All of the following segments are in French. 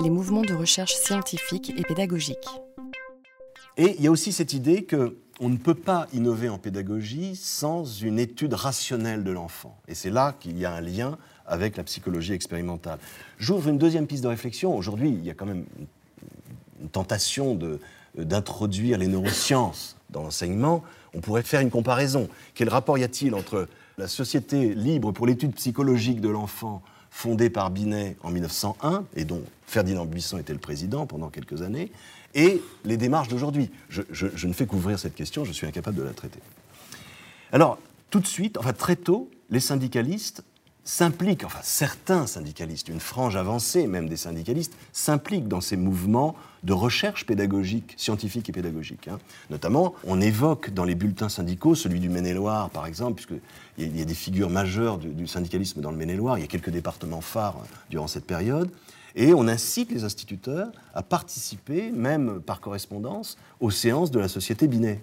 les mouvements de recherche scientifique et pédagogique. Et il y a aussi cette idée qu'on ne peut pas innover en pédagogie sans une étude rationnelle de l'enfant. Et c'est là qu'il y a un lien avec la psychologie expérimentale. J'ouvre une deuxième piste de réflexion. Aujourd'hui, il y a quand même une tentation d'introduire les neurosciences dans l'enseignement. On pourrait faire une comparaison. Quel rapport y a-t-il entre la Société libre pour l'étude psychologique de l'enfant fondée par Binet en 1901, et dont Ferdinand Buisson était le président pendant quelques années, et les démarches d'aujourd'hui. Je, je, ne fais qu'ouvrir cette question, je suis incapable de la traiter. Alors, tout de suite, enfin très tôt, les syndicalistes s'impliquent, enfin certains syndicalistes, une frange avancée même des syndicalistes, s'impliquent dans ces mouvements de recherche pédagogique, scientifique et pédagogique. Hein. Notamment, on évoque dans les bulletins syndicaux, celui du Maine-et-Loire par exemple, puisqu'il y, a des figures majeures du, syndicalisme dans le Maine-et-Loire, il y a quelques départements phares hein, durant cette période, et on incite les instituteurs à participer, même par correspondance, aux séances de la société Binet.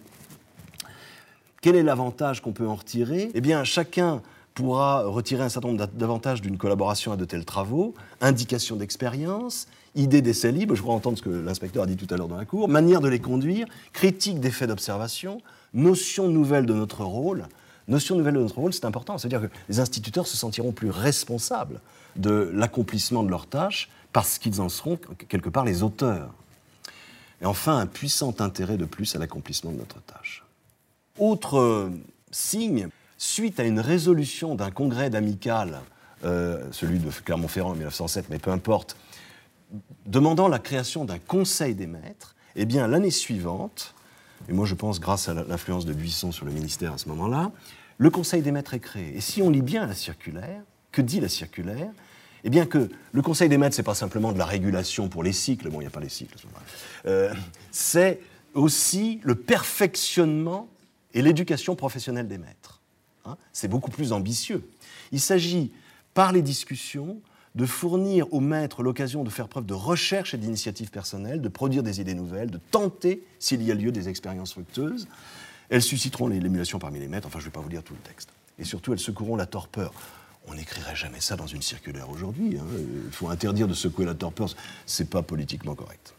Quel est l'avantage qu'on peut en retirer? Eh bien, chacun pourra retirer un certain nombre d'avantages d'une collaboration à de tels travaux, indication d'expérience, idée d'essai libre, je crois entendre ce que l'inspecteur a dit tout à l'heure dans la cour, manière de les conduire, critique des faits d'observation, notion nouvelle de notre rôle. Notion nouvelle de notre rôle, c'est important. C'est-à-dire que les instituteurs se sentiront plus responsables de l'accomplissement de leurs tâches parce qu'ils en seront quelque part les auteurs. Et enfin, un puissant intérêt de plus à l'accomplissement de notre tâche. Autre signe, suite à une résolution d'un congrès d'amicales, euh, celui de Clermont-Ferrand en 1907, mais peu importe, demandant la création d'un conseil des maîtres, eh bien, l'année suivante, et moi je pense grâce à l'influence de Buisson sur le ministère à ce moment-là, le conseil des maîtres est créé. Et si on lit bien la circulaire, que dit la circulaire eh bien que le Conseil des maîtres, c'est pas simplement de la régulation pour les cycles, bon, il n'y a pas les cycles, euh, c'est aussi le perfectionnement et l'éducation professionnelle des maîtres. Hein, c'est beaucoup plus ambitieux. Il s'agit, par les discussions, de fournir aux maîtres l'occasion de faire preuve de recherche et d'initiative personnelle, de produire des idées nouvelles, de tenter, s'il y a lieu, des expériences fructueuses. Elles susciteront l'émulation parmi les maîtres, enfin je ne vais pas vous lire tout le texte. Et surtout, elles secourront la torpeur. On n'écrirait jamais ça dans une circulaire aujourd'hui. Hein. Il faut interdire de secouer la torpeur, c'est pas politiquement correct.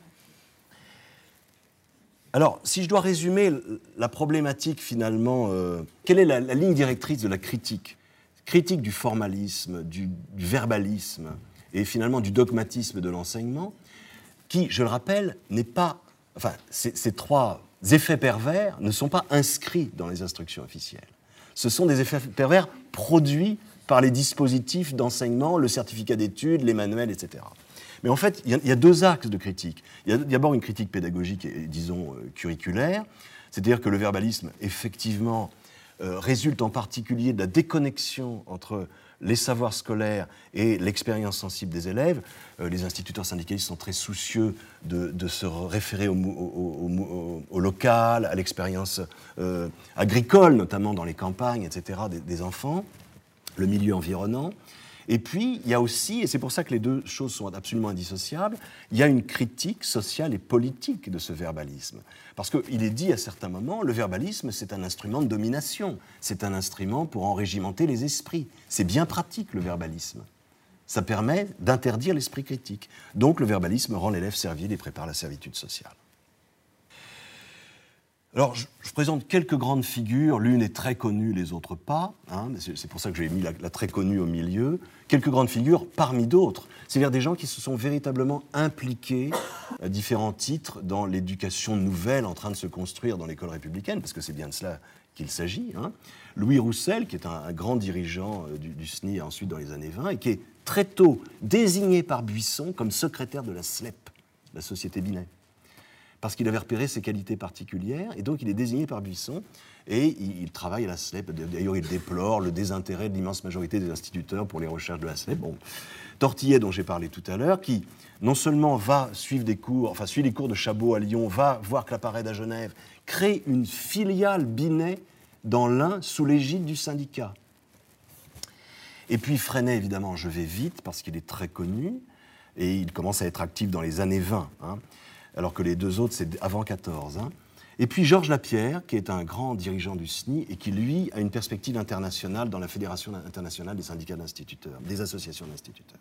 Alors, si je dois résumer la problématique finalement, euh, quelle est la, ligne directrice de la critique? Critique du formalisme, du, verbalisme et finalement du dogmatisme de l'enseignement, qui, je le rappelle, n'est pas. Enfin, ces trois effets pervers ne sont pas inscrits dans les instructions officielles. Ce sont des effets pervers produits par les dispositifs d'enseignement, le certificat d'études, les manuels, etc. Mais en fait, il y, a deux axes de critique. Il y a d'abord une critique pédagogique et, disons, euh, curriculaire, c'est-à-dire que le verbalisme, effectivement, euh, résulte en particulier de la déconnexion entre les savoirs scolaires et l'expérience sensible des élèves. Euh, les instituteurs syndicalistes sont très soucieux de, se référer au, local, à l'expérience agricole, notamment dans les campagnes, etc., des enfants, le milieu environnant. Et puis, il y a aussi, et c'est pour ça que les deux choses sont absolument indissociables, il y a une critique sociale et politique de ce verbalisme. Parce qu'il est dit à certains moments, le verbalisme, c'est un instrument de domination, c'est un instrument pour enrégimenter les esprits. C'est bien pratique, le verbalisme. Ça permet d'interdire l'esprit critique. Donc le verbalisme rend l'élève servile et prépare la servitude sociale. Alors, je, présente quelques grandes figures. L'une est très connue, les autres pas. Hein, c'est pour ça que j'ai mis la, très connue au milieu. Quelques grandes figures parmi d'autres. C'est-à-dire des gens qui se sont véritablement impliqués à différents titres dans l'éducation nouvelle en train de se construire dans l'école républicaine, parce que c'est bien de cela qu'il s'agit. Hein. Louis Roussel, qui est un, grand dirigeant euh, du, SNI ensuite dans les années 20, et qui est très tôt désigné par Buisson comme secrétaire de la SLEP, la Société Binet parce qu'il avait repéré ses qualités particulières, et donc il est désigné par Buisson, et il, travaille à la SLEP. D'ailleurs, il déplore le désintérêt de l'immense majorité des instituteurs pour les recherches de la SLEP. Bon. Tortillet, dont j'ai parlé tout à l'heure, qui non seulement va suivre des cours, enfin suit les cours de Chabot à Lyon, va voir Claparède à Genève, crée une filiale Binet dans l'un sous l'égide du syndicat. Et puis Freinet, évidemment, je vais vite parce qu'il est très connu et il commence à être actif dans les années 20 alors que les deux autres, c'est avant 14. Hein. Et puis Georges Lapierre, qui est un grand dirigeant du SNI et qui, lui, a une perspective internationale dans la Fédération internationale des syndicats d'instituteurs, des associations d'instituteurs.